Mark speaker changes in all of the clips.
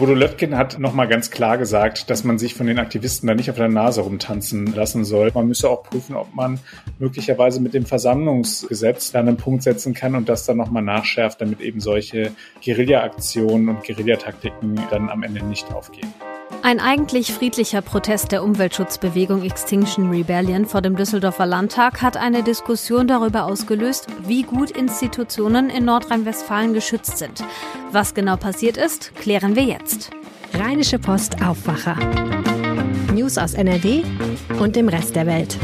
Speaker 1: Bodo Löttgen hat nochmal ganz klar gesagt, dass man sich von den Aktivisten da nicht auf der Nase rumtanzen lassen soll. Man müsse auch prüfen, ob man möglicherweise mit dem Versammlungsgesetz dann einen Punkt setzen kann und das dann nochmal nachschärft, damit eben solche Guerilla-Aktionen und Guerillataktiken dann am Ende nicht aufgehen.
Speaker 2: Ein eigentlich friedlicher Protest der Umweltschutzbewegung Extinction Rebellion vor dem Düsseldorfer Landtag hat eine Diskussion darüber ausgelöst, wie gut Institutionen in Nordrhein-Westfalen geschützt sind. Was genau passiert ist, klären wir jetzt.
Speaker 3: Rheinische Post Aufwacher. News aus NRW und dem Rest der Welt.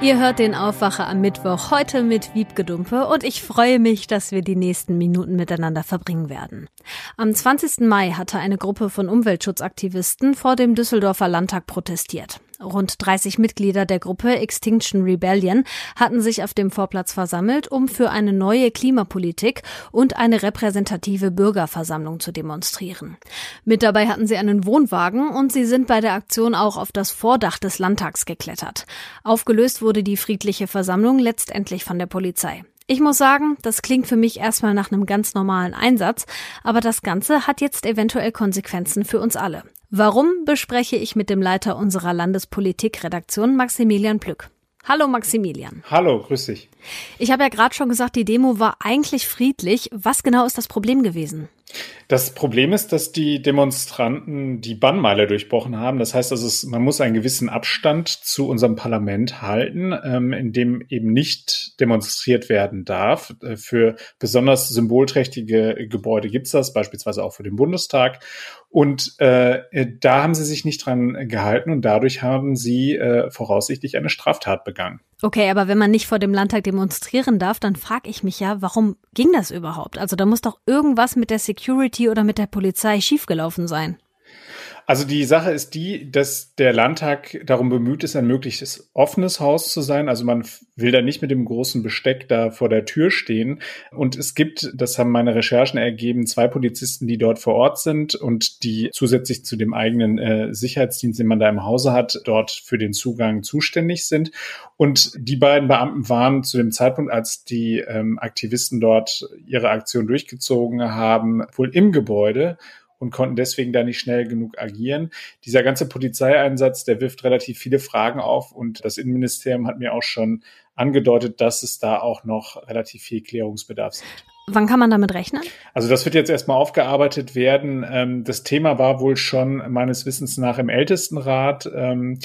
Speaker 2: Ihr hört den Aufwacher am Mittwoch heute mit Wiebgedumpe und ich freue mich, dass wir die nächsten Minuten miteinander verbringen werden. Am 20. Mai hatte eine Gruppe von Umweltschutzaktivisten vor dem Düsseldorfer Landtag protestiert. Rund 30 Mitglieder der Gruppe Extinction Rebellion hatten sich auf dem Vorplatz versammelt, um für eine neue Klimapolitik und eine repräsentative Bürgerversammlung zu demonstrieren. Mit dabei hatten sie einen Wohnwagen und sie sind bei der Aktion auch auf das Vordach des Landtags geklettert. Aufgelöst wurde die friedliche Versammlung letztendlich von der Polizei. Ich muss sagen, das klingt für mich erstmal nach einem ganz normalen Einsatz, aber das Ganze hat jetzt eventuell Konsequenzen für uns alle. Warum bespreche ich mit dem Leiter unserer Landespolitikredaktion Maximilian Plück. Hallo Maximilian.
Speaker 1: Hallo, grüß dich.
Speaker 2: Ich habe ja gerade schon gesagt, die Demo war eigentlich friedlich. Was genau ist das Problem gewesen?
Speaker 1: Das Problem ist, dass die Demonstranten die Bannmeile durchbrochen haben. Das heißt also, es, man muss einen gewissen Abstand zu unserem Parlament halten, ähm, in dem eben nicht demonstriert werden darf. Äh, für besonders symbolträchtige Gebäude gibt es das, beispielsweise auch für den Bundestag. Und äh, da haben sie sich nicht dran gehalten und dadurch haben sie äh, voraussichtlich eine Straftat begangen.
Speaker 2: Okay, aber wenn man nicht vor dem Landtag demonstrieren darf, dann frage ich mich ja, warum ging das überhaupt? Also da muss doch irgendwas mit der Security oder mit der Polizei schiefgelaufen sein.
Speaker 1: Also die Sache ist die, dass der Landtag darum bemüht ist, ein möglichst offenes Haus zu sein. Also man will da nicht mit dem großen Besteck da vor der Tür stehen. Und es gibt, das haben meine Recherchen ergeben, zwei Polizisten, die dort vor Ort sind und die zusätzlich zu dem eigenen äh, Sicherheitsdienst, den man da im Hause hat, dort für den Zugang zuständig sind. Und die beiden Beamten waren zu dem Zeitpunkt, als die ähm, Aktivisten dort ihre Aktion durchgezogen haben, wohl im Gebäude und konnten deswegen da nicht schnell genug agieren. Dieser ganze Polizeieinsatz, der wirft relativ viele Fragen auf und das Innenministerium hat mir auch schon angedeutet, dass es da auch noch relativ viel Klärungsbedarf gibt.
Speaker 2: Wann kann man damit rechnen?
Speaker 1: Also das wird jetzt erstmal aufgearbeitet werden. Ähm, das Thema war wohl schon meines Wissens nach im Ältestenrat ähm,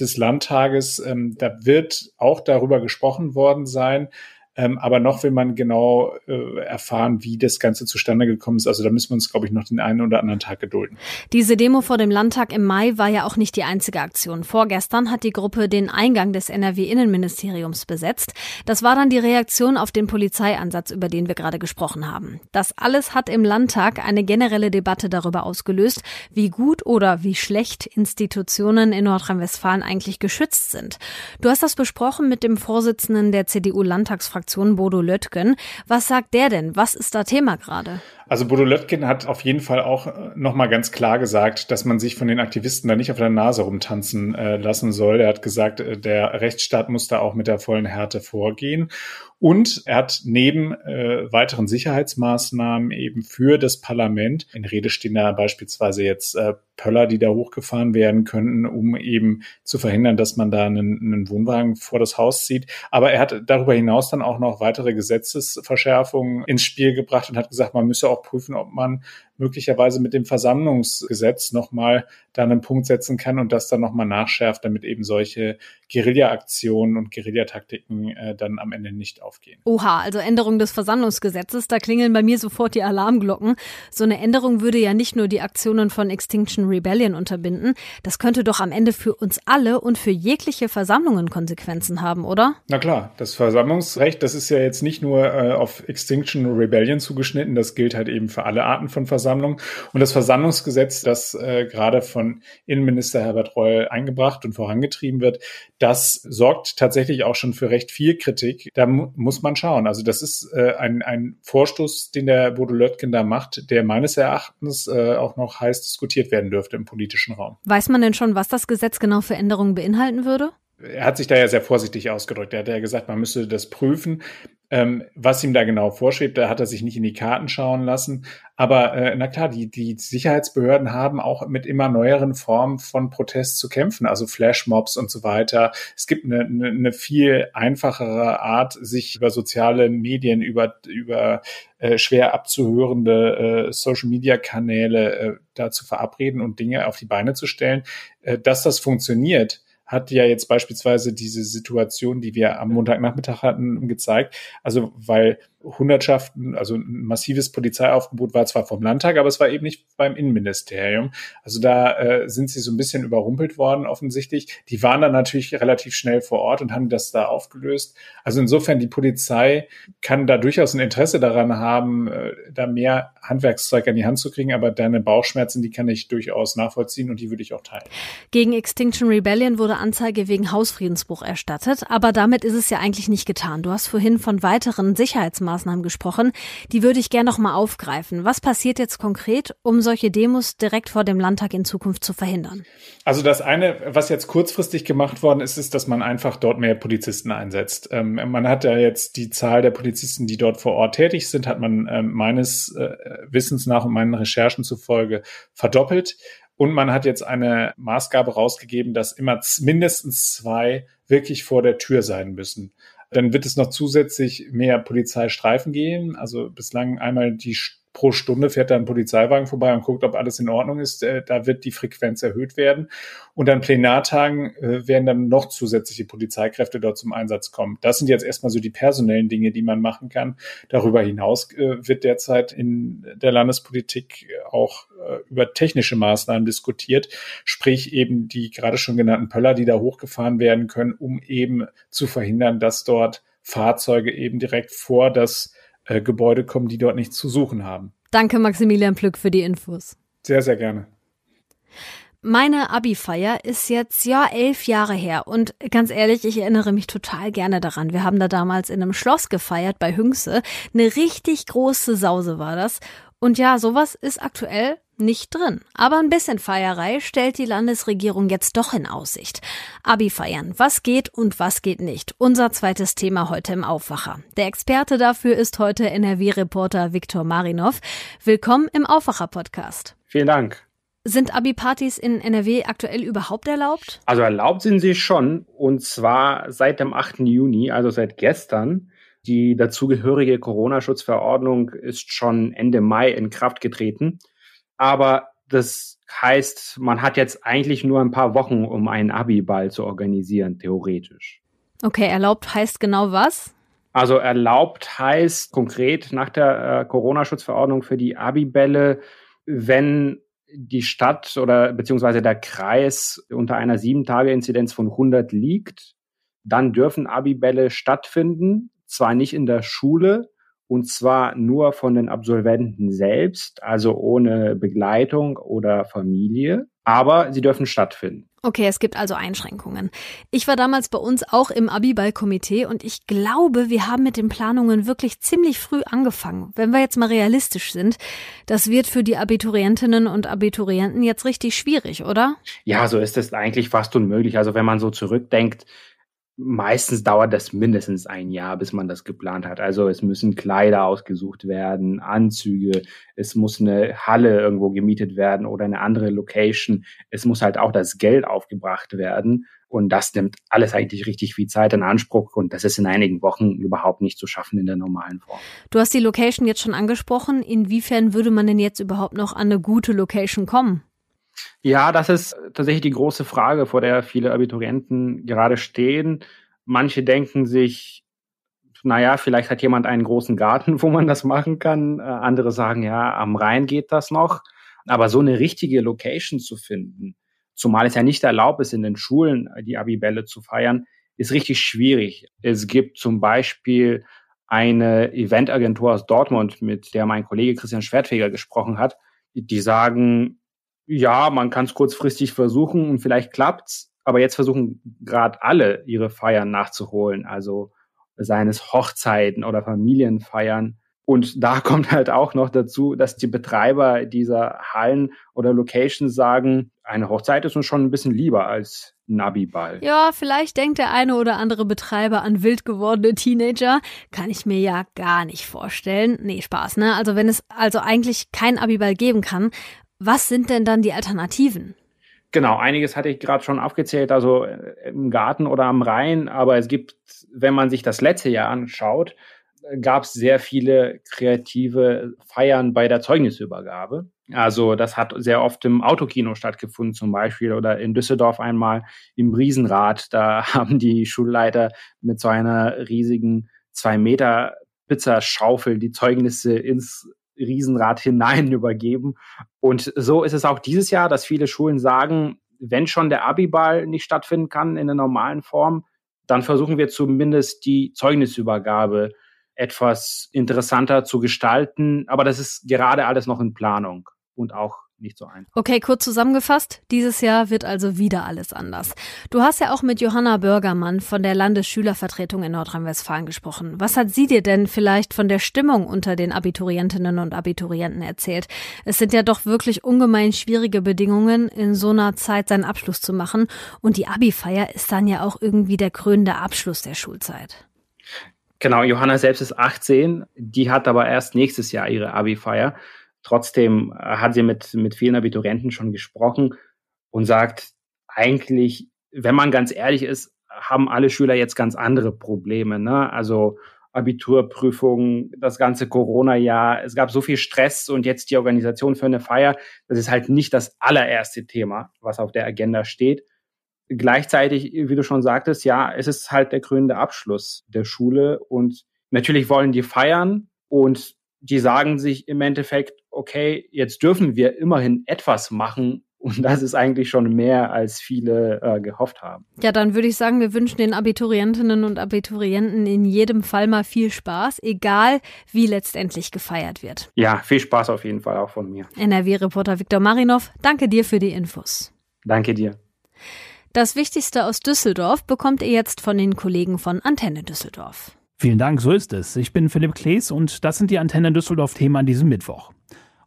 Speaker 1: des Landtages. Ähm, da wird auch darüber gesprochen worden sein. Ähm, aber noch will man genau äh, erfahren, wie das Ganze zustande gekommen ist. Also da müssen wir uns, glaube ich, noch den einen oder anderen Tag gedulden.
Speaker 2: Diese Demo vor dem Landtag im Mai war ja auch nicht die einzige Aktion. Vorgestern hat die Gruppe den Eingang des NRW-Innenministeriums besetzt. Das war dann die Reaktion auf den Polizeiansatz, über den wir gerade gesprochen haben. Das alles hat im Landtag eine generelle Debatte darüber ausgelöst, wie gut oder wie schlecht Institutionen in Nordrhein-Westfalen eigentlich geschützt sind. Du hast das besprochen mit dem Vorsitzenden der CDU-Landtagsfraktion Fraktion Bodo Löttgen. Was sagt der denn? Was ist da Thema gerade?
Speaker 1: Also Bodo Löttgen hat auf jeden Fall auch äh, nochmal ganz klar gesagt, dass man sich von den Aktivisten da nicht auf der Nase rumtanzen äh, lassen soll. Er hat gesagt, äh, der Rechtsstaat muss da auch mit der vollen Härte vorgehen. Und er hat neben äh, weiteren Sicherheitsmaßnahmen eben für das Parlament, in Rede stehen da beispielsweise jetzt äh, Pöller, die da hochgefahren werden könnten, um eben zu verhindern, dass man da einen, einen Wohnwagen vor das Haus zieht. Aber er hat darüber hinaus dann auch noch weitere Gesetzesverschärfungen ins Spiel gebracht und hat gesagt, man müsse auch prüfen, ob man möglicherweise mit dem Versammlungsgesetz nochmal da einen Punkt setzen kann und das dann nochmal nachschärft, damit eben solche Guerilla-Aktionen und Guerillataktiken äh, dann am Ende nicht aufgehen.
Speaker 2: Oha, also Änderung des Versammlungsgesetzes, da klingeln bei mir sofort die Alarmglocken. So eine Änderung würde ja nicht nur die Aktionen von Extinction Rebellion unterbinden, das könnte doch am Ende für uns alle und für jegliche Versammlungen Konsequenzen haben, oder?
Speaker 1: Na klar, das Versammlungsrecht, das ist ja jetzt nicht nur äh, auf Extinction Rebellion zugeschnitten, das gilt halt eben für alle Arten von Versammlungen. Und das Versammlungsgesetz, das äh, gerade von Innenminister Herbert Reul eingebracht und vorangetrieben wird, das sorgt tatsächlich auch schon für recht viel Kritik. Da mu muss man schauen. Also das ist äh, ein, ein Vorstoß, den der Bodo Löttgen da macht, der meines Erachtens äh, auch noch heiß diskutiert werden dürfte im politischen Raum.
Speaker 2: Weiß man denn schon, was das Gesetz genau für Änderungen beinhalten würde?
Speaker 1: Er hat sich da ja sehr vorsichtig ausgedrückt. Er hat ja gesagt, man müsse das prüfen. Ähm, was ihm da genau vorschwebt, da hat er sich nicht in die Karten schauen lassen. Aber äh, na klar, die, die Sicherheitsbehörden haben auch mit immer neueren Formen von Protest zu kämpfen, also Flashmobs und so weiter. Es gibt eine, eine, eine viel einfachere Art, sich über soziale Medien, über, über äh, schwer abzuhörende äh, Social-Media-Kanäle äh, da zu verabreden und Dinge auf die Beine zu stellen. Äh, dass das funktioniert, hat ja jetzt beispielsweise diese Situation, die wir am Montagnachmittag hatten, gezeigt. Also weil Hundertschaften, also ein massives Polizeiaufgebot war zwar vom Landtag, aber es war eben nicht beim Innenministerium. Also da äh, sind sie so ein bisschen überrumpelt worden offensichtlich. Die waren dann natürlich relativ schnell vor Ort und haben das da aufgelöst. Also insofern, die Polizei kann da durchaus ein Interesse daran haben, äh, da mehr Handwerkszeug an die Hand zu kriegen, aber deine Bauchschmerzen, die kann ich durchaus nachvollziehen und die würde ich auch teilen.
Speaker 2: Gegen Extinction Rebellion wurde Anzeige wegen Hausfriedensbruch erstattet, aber damit ist es ja eigentlich nicht getan. Du hast vorhin von weiteren Sicherheitsmaßnahmen Maßnahmen gesprochen. Die würde ich gerne noch mal aufgreifen. Was passiert jetzt konkret, um solche Demos direkt vor dem Landtag in Zukunft zu verhindern?
Speaker 1: Also das eine, was jetzt kurzfristig gemacht worden ist, ist, dass man einfach dort mehr Polizisten einsetzt. Ähm, man hat ja jetzt die Zahl der Polizisten, die dort vor Ort tätig sind, hat man ähm, meines äh, Wissens nach und meinen Recherchen zufolge verdoppelt. Und man hat jetzt eine Maßgabe rausgegeben, dass immer mindestens zwei wirklich vor der Tür sein müssen. Dann wird es noch zusätzlich mehr Polizeistreifen geben. Also bislang einmal die pro Stunde fährt da ein Polizeiwagen vorbei und guckt, ob alles in Ordnung ist. Äh, da wird die Frequenz erhöht werden. Und an Plenartagen äh, werden dann noch zusätzliche Polizeikräfte dort zum Einsatz kommen. Das sind jetzt erstmal so die personellen Dinge, die man machen kann. Darüber hinaus äh, wird derzeit in der Landespolitik auch über technische Maßnahmen diskutiert, sprich eben die gerade schon genannten Pöller, die da hochgefahren werden können, um eben zu verhindern, dass dort Fahrzeuge eben direkt vor das äh, Gebäude kommen, die dort nichts zu suchen haben.
Speaker 2: Danke, Maximilian Plück, für die Infos.
Speaker 1: Sehr, sehr gerne.
Speaker 2: Meine Abi-Feier ist jetzt ja elf Jahre her und ganz ehrlich, ich erinnere mich total gerne daran. Wir haben da damals in einem Schloss gefeiert bei Hüngse. Eine richtig große Sause war das. Und ja, sowas ist aktuell nicht drin. Aber ein bisschen Feierei stellt die Landesregierung jetzt doch in Aussicht. Abi feiern. Was geht und was geht nicht? Unser zweites Thema heute im Aufwacher. Der Experte dafür ist heute NRW-Reporter Viktor Marinov. Willkommen im Aufwacher-Podcast.
Speaker 4: Vielen Dank.
Speaker 2: Sind Abi-Partys in NRW aktuell überhaupt erlaubt?
Speaker 4: Also erlaubt sind sie schon. Und zwar seit dem 8. Juni, also seit gestern. Die dazugehörige Corona-Schutzverordnung ist schon Ende Mai in Kraft getreten. Aber das heißt, man hat jetzt eigentlich nur ein paar Wochen, um einen Abi-Ball zu organisieren, theoretisch.
Speaker 2: Okay, erlaubt heißt genau was?
Speaker 4: Also erlaubt heißt konkret nach der äh, Corona-Schutzverordnung für die Abi-Bälle, wenn die Stadt oder beziehungsweise der Kreis unter einer sieben-Tage-Inzidenz von 100 liegt, dann dürfen Abi-Bälle stattfinden, zwar nicht in der Schule, und zwar nur von den Absolventen selbst, also ohne Begleitung oder Familie, aber sie dürfen stattfinden.
Speaker 2: Okay, es gibt also Einschränkungen. Ich war damals bei uns auch im Abiball-Komitee und ich glaube, wir haben mit den Planungen wirklich ziemlich früh angefangen. Wenn wir jetzt mal realistisch sind, das wird für die Abiturientinnen und Abiturienten jetzt richtig schwierig, oder?
Speaker 4: Ja, so ist es eigentlich fast unmöglich. Also wenn man so zurückdenkt, meistens dauert das mindestens ein Jahr, bis man das geplant hat. Also es müssen Kleider ausgesucht werden, Anzüge, es muss eine Halle irgendwo gemietet werden oder eine andere Location. Es muss halt auch das Geld aufgebracht werden. Und das nimmt alles eigentlich richtig viel Zeit in Anspruch. Und das ist in einigen Wochen überhaupt nicht zu schaffen in der normalen Form.
Speaker 2: Du hast die Location jetzt schon angesprochen. Inwiefern würde man denn jetzt überhaupt noch an eine gute Location kommen?
Speaker 4: Ja, das ist tatsächlich die große Frage, vor der viele Abiturienten gerade stehen. Manche denken sich, naja, vielleicht hat jemand einen großen Garten, wo man das machen kann. Äh, andere sagen, ja, am Rhein geht das noch. Aber so eine richtige Location zu finden, zumal es ja nicht erlaubt ist, in den Schulen die Abibälle zu feiern, ist richtig schwierig. Es gibt zum Beispiel eine Eventagentur aus Dortmund, mit der mein Kollege Christian Schwertfeger gesprochen hat. Die sagen, ja, man kann es kurzfristig versuchen und vielleicht klappt's, aber jetzt versuchen gerade alle ihre Feiern nachzuholen, also seines Hochzeiten oder Familienfeiern. Und da kommt halt auch noch dazu, dass die Betreiber dieser Hallen oder Locations sagen, eine Hochzeit ist uns schon ein bisschen lieber als Nabiball.
Speaker 2: Ja, vielleicht denkt der eine oder andere Betreiber an wild gewordene Teenager. Kann ich mir ja gar nicht vorstellen. Nee, Spaß, ne? Also wenn es also eigentlich kein Abiball geben kann, was sind denn dann die Alternativen?
Speaker 4: Genau, einiges hatte ich gerade schon aufgezählt, also äh, im Garten oder am Rhein, aber es gibt, wenn man sich das letzte Jahr anschaut, gab es sehr viele kreative Feiern bei der Zeugnisübergabe. Also das hat sehr oft im Autokino stattgefunden zum Beispiel oder in Düsseldorf einmal im Riesenrad. Da haben die Schulleiter mit so einer riesigen zwei Meter Pizzaschaufel die Zeugnisse ins Riesenrad hinein übergeben. Und so ist es auch dieses Jahr, dass viele Schulen sagen, wenn schon der Abiball nicht stattfinden kann in der normalen Form, dann versuchen wir zumindest die Zeugnisübergabe etwas interessanter zu gestalten. Aber das ist gerade alles noch in Planung und auch nicht so einfach.
Speaker 2: Okay, kurz zusammengefasst, dieses Jahr wird also wieder alles anders. Du hast ja auch mit Johanna Bürgermann von der Landesschülervertretung in Nordrhein-Westfalen gesprochen. Was hat sie dir denn vielleicht von der Stimmung unter den Abiturientinnen und Abiturienten erzählt? Es sind ja doch wirklich ungemein schwierige Bedingungen, in so einer Zeit seinen Abschluss zu machen. Und die Abi-Feier ist dann ja auch irgendwie der krönende Abschluss der Schulzeit.
Speaker 4: Genau, Johanna selbst ist 18, die hat aber erst nächstes Jahr ihre Abi-Feier. Trotzdem äh, hat sie mit, mit vielen Abiturienten schon gesprochen und sagt, eigentlich, wenn man ganz ehrlich ist, haben alle Schüler jetzt ganz andere Probleme. Ne? Also Abiturprüfungen, das ganze Corona-Jahr, es gab so viel Stress und jetzt die Organisation für eine Feier, das ist halt nicht das allererste Thema, was auf der Agenda steht gleichzeitig, wie du schon sagtest, ja, es ist halt der krönende Abschluss der Schule und natürlich wollen die feiern und die sagen sich im Endeffekt, okay, jetzt dürfen wir immerhin etwas machen und das ist eigentlich schon mehr, als viele äh, gehofft haben.
Speaker 2: Ja, dann würde ich sagen, wir wünschen den Abiturientinnen und Abiturienten in jedem Fall mal viel Spaß, egal wie letztendlich gefeiert wird.
Speaker 4: Ja, viel Spaß auf jeden Fall auch von mir.
Speaker 2: NRW-Reporter Viktor Marinov, danke dir für die Infos.
Speaker 4: Danke dir.
Speaker 2: Das Wichtigste aus Düsseldorf bekommt ihr jetzt von den Kollegen von Antenne Düsseldorf.
Speaker 5: Vielen Dank, so ist es. Ich bin Philipp Klees und das sind die Antenne Düsseldorf-Themen an diesem Mittwoch.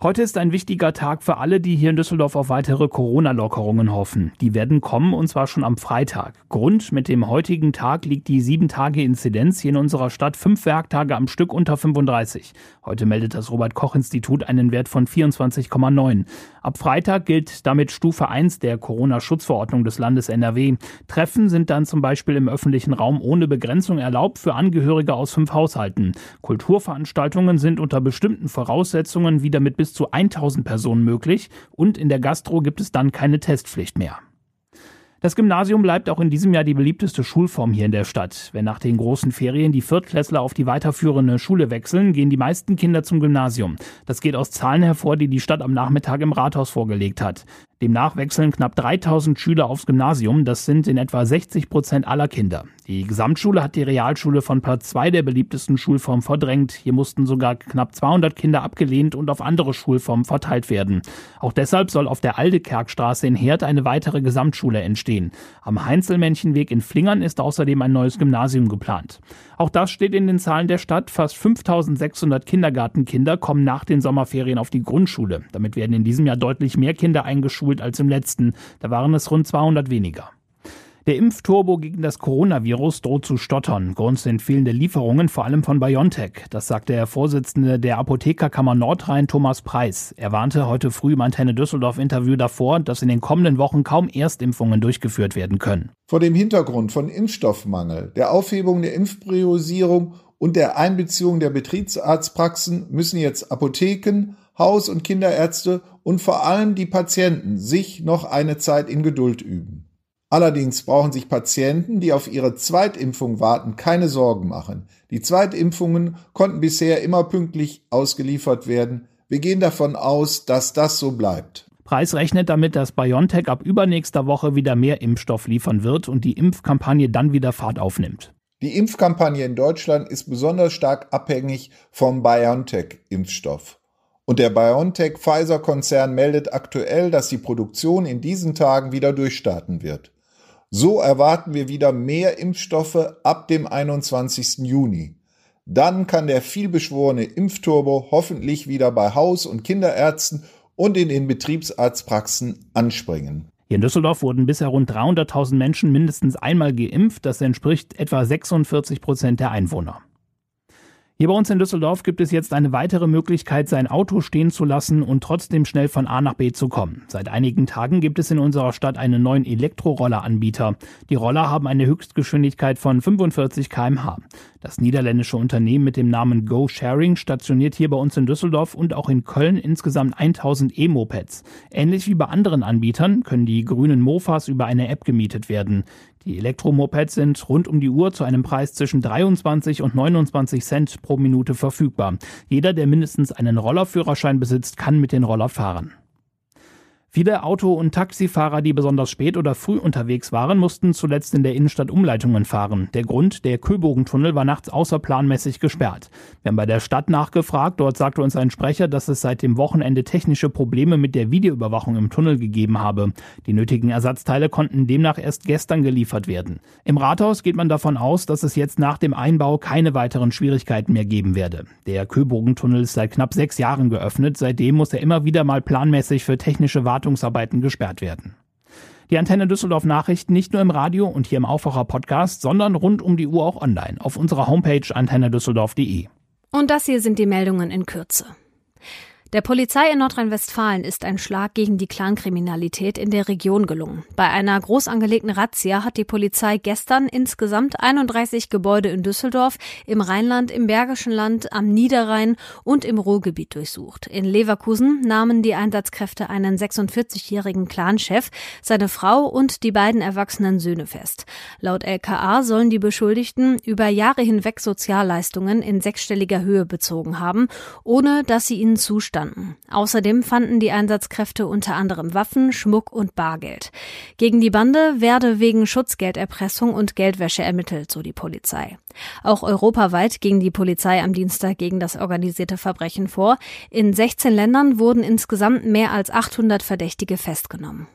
Speaker 5: Heute ist ein wichtiger Tag für alle, die hier in Düsseldorf auf weitere Corona-Lockerungen hoffen. Die werden kommen und zwar schon am Freitag. Grund mit dem heutigen Tag liegt die 7-Tage-Inzidenz hier in unserer Stadt fünf Werktage am Stück unter 35. Heute meldet das Robert-Koch-Institut einen Wert von 24,9. Ab Freitag gilt damit Stufe 1 der Corona-Schutzverordnung des Landes NRW. Treffen sind dann zum Beispiel im öffentlichen Raum ohne Begrenzung erlaubt für Angehörige aus fünf Haushalten. Kulturveranstaltungen sind unter bestimmten Voraussetzungen wieder mit bis zu 1000 Personen möglich und in der Gastro gibt es dann keine Testpflicht mehr. Das Gymnasium bleibt auch in diesem Jahr die beliebteste Schulform hier in der Stadt. Wenn nach den großen Ferien die Viertklässler auf die weiterführende Schule wechseln, gehen die meisten Kinder zum Gymnasium. Das geht aus Zahlen hervor, die die Stadt am Nachmittag im Rathaus vorgelegt hat. Demnach wechseln knapp 3000 Schüler aufs Gymnasium. Das sind in etwa 60 Prozent aller Kinder. Die Gesamtschule hat die Realschule von Platz zwei der beliebtesten Schulformen verdrängt. Hier mussten sogar knapp 200 Kinder abgelehnt und auf andere Schulformen verteilt werden. Auch deshalb soll auf der Aldekerkstraße in Herd eine weitere Gesamtschule entstehen. Am Heinzelmännchenweg in Flingern ist außerdem ein neues Gymnasium geplant. Auch das steht in den Zahlen der Stadt. Fast 5600 Kindergartenkinder kommen nach den Sommerferien auf die Grundschule. Damit werden in diesem Jahr deutlich mehr Kinder eingeschult geschult als im letzten. Da waren es rund 200 weniger. Der Impfturbo gegen das Coronavirus droht zu stottern. Grund sind fehlende Lieferungen, vor allem von BioNTech. Das sagte der Vorsitzende der Apothekerkammer Nordrhein, Thomas Preis. Er warnte heute früh im Antenne Düsseldorf Interview davor, dass in den kommenden Wochen kaum Erstimpfungen durchgeführt werden können.
Speaker 6: Vor dem Hintergrund von Impfstoffmangel, der Aufhebung der Impfpriorisierung und der Einbeziehung der Betriebsarztpraxen müssen jetzt Apotheken, Haus- und Kinderärzte und vor allem die Patienten sich noch eine Zeit in Geduld üben. Allerdings brauchen sich Patienten, die auf ihre Zweitimpfung warten, keine Sorgen machen. Die Zweitimpfungen konnten bisher immer pünktlich ausgeliefert werden. Wir gehen davon aus, dass das so bleibt.
Speaker 5: Preis rechnet damit, dass BioNTech ab übernächster Woche wieder mehr Impfstoff liefern wird und die Impfkampagne dann wieder Fahrt aufnimmt.
Speaker 6: Die Impfkampagne in Deutschland ist besonders stark abhängig vom BioNTech-Impfstoff. Und der BioNTech-Pfizer-Konzern meldet aktuell, dass die Produktion in diesen Tagen wieder durchstarten wird. So erwarten wir wieder mehr Impfstoffe ab dem 21. Juni. Dann kann der vielbeschworene Impfturbo hoffentlich wieder bei Haus- und Kinderärzten und in den Betriebsarztpraxen anspringen.
Speaker 5: Hier in Düsseldorf wurden bisher rund 300.000 Menschen mindestens einmal geimpft. Das entspricht etwa 46 Prozent der Einwohner. Hier bei uns in Düsseldorf gibt es jetzt eine weitere Möglichkeit, sein Auto stehen zu lassen und trotzdem schnell von A nach B zu kommen. Seit einigen Tagen gibt es in unserer Stadt einen neuen Elektroroller-Anbieter. Die Roller haben eine Höchstgeschwindigkeit von 45 kmh. Das niederländische Unternehmen mit dem Namen Go Sharing stationiert hier bei uns in Düsseldorf und auch in Köln insgesamt 1000 E-Mopeds. Ähnlich wie bei anderen Anbietern können die grünen Mofas über eine App gemietet werden. Die Elektromopeds sind rund um die Uhr zu einem Preis zwischen 23 und 29 Cent pro Minute verfügbar. Jeder, der mindestens einen Rollerführerschein besitzt, kann mit den Roller fahren. Viele Auto- und Taxifahrer, die besonders spät oder früh unterwegs waren, mussten zuletzt in der Innenstadt Umleitungen fahren. Der Grund, der Köbogentunnel war nachts außerplanmäßig gesperrt. Wir haben bei der Stadt nachgefragt. Dort sagte uns ein Sprecher, dass es seit dem Wochenende technische Probleme mit der Videoüberwachung im Tunnel gegeben habe. Die nötigen Ersatzteile konnten demnach erst gestern geliefert werden. Im Rathaus geht man davon aus, dass es jetzt nach dem Einbau keine weiteren Schwierigkeiten mehr geben werde. Der Köbogentunnel ist seit knapp sechs Jahren geöffnet. Seitdem muss er immer wieder mal planmäßig für technische Wartung Wartungsarbeiten gesperrt werden. Die Antenne Düsseldorf Nachrichten nicht nur im Radio und hier im Aufwacher Podcast, sondern rund um die Uhr auch online auf unserer Homepage antennedüsseldorf.de.
Speaker 2: Und das hier sind die Meldungen in Kürze. Der Polizei in Nordrhein-Westfalen ist ein Schlag gegen die Clankriminalität in der Region gelungen. Bei einer groß angelegten Razzia hat die Polizei gestern insgesamt 31 Gebäude in Düsseldorf, im Rheinland, im Bergischen Land, am Niederrhein und im Ruhrgebiet durchsucht. In Leverkusen nahmen die Einsatzkräfte einen 46-jährigen Clanchef, seine Frau und die beiden erwachsenen Söhne fest. Laut LKA sollen die Beschuldigten über Jahre hinweg Sozialleistungen in sechsstelliger Höhe bezogen haben, ohne dass sie ihnen zustanden standen. Außerdem fanden die Einsatzkräfte unter anderem Waffen, Schmuck und Bargeld. Gegen die Bande werde wegen Schutzgelderpressung und Geldwäsche ermittelt, so die Polizei. Auch europaweit ging die Polizei am Dienstag gegen das organisierte Verbrechen vor. In 16 Ländern wurden insgesamt mehr als 800 Verdächtige festgenommen.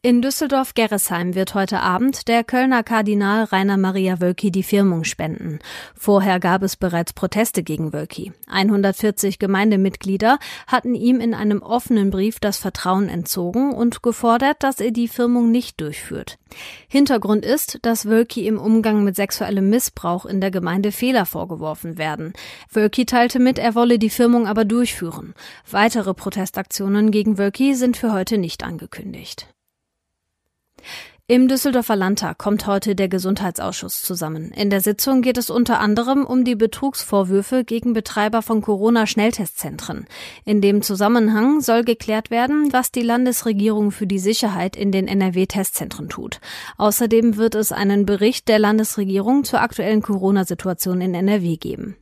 Speaker 2: In Düsseldorf-Gerresheim wird heute Abend der Kölner Kardinal Rainer Maria Wölki die Firmung spenden. Vorher gab es bereits Proteste gegen Wölki. 140 Gemeindemitglieder hatten ihm in einem offenen Brief das Vertrauen entzogen und gefordert, dass er die Firmung nicht durchführt. Hintergrund ist, dass Wölki im Umgang mit sexuellem Missbrauch in der Gemeinde Fehler vorgeworfen werden. Wölki teilte mit, er wolle die Firmung aber durchführen. Weitere Protestaktionen gegen Wölki sind für heute nicht angekündigt. Im Düsseldorfer Landtag kommt heute der Gesundheitsausschuss zusammen. In der Sitzung geht es unter anderem um die Betrugsvorwürfe gegen Betreiber von Corona-Schnelltestzentren. In dem Zusammenhang soll geklärt werden, was die Landesregierung für die Sicherheit in den NRW-Testzentren tut. Außerdem wird es einen Bericht der Landesregierung zur aktuellen Corona-Situation in NRW geben.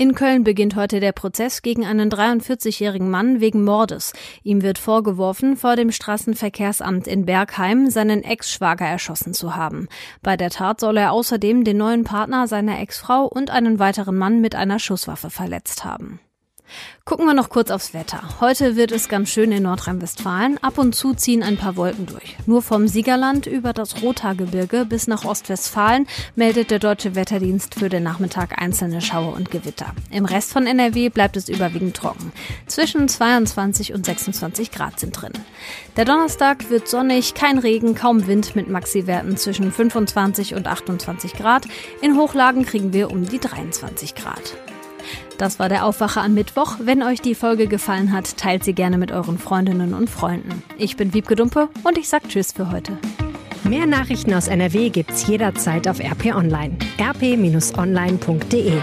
Speaker 2: In Köln beginnt heute der Prozess gegen einen 43-jährigen Mann wegen Mordes. Ihm wird vorgeworfen, vor dem Straßenverkehrsamt in Bergheim seinen Ex-Schwager erschossen zu haben. Bei der Tat soll er außerdem den neuen Partner seiner Ex-Frau und einen weiteren Mann mit einer Schusswaffe verletzt haben. Gucken wir noch kurz aufs Wetter. Heute wird es ganz schön in Nordrhein-Westfalen. Ab und zu ziehen ein paar Wolken durch. Nur vom Siegerland über das Rothaargebirge bis nach Ostwestfalen meldet der Deutsche Wetterdienst für den Nachmittag einzelne Schauer und Gewitter. Im Rest von NRW bleibt es überwiegend trocken. Zwischen 22 und 26 Grad sind drin. Der Donnerstag wird sonnig, kein Regen, kaum Wind mit Maxiwerten zwischen 25 und 28 Grad. In Hochlagen kriegen wir um die 23 Grad. Das war der Aufwacher am Mittwoch. Wenn euch die Folge gefallen hat, teilt sie gerne mit euren Freundinnen und Freunden. Ich bin Wiebke Dumpe und ich sag Tschüss für heute.
Speaker 3: Mehr Nachrichten aus NRW gibt's jederzeit auf RP Online. rp-online.de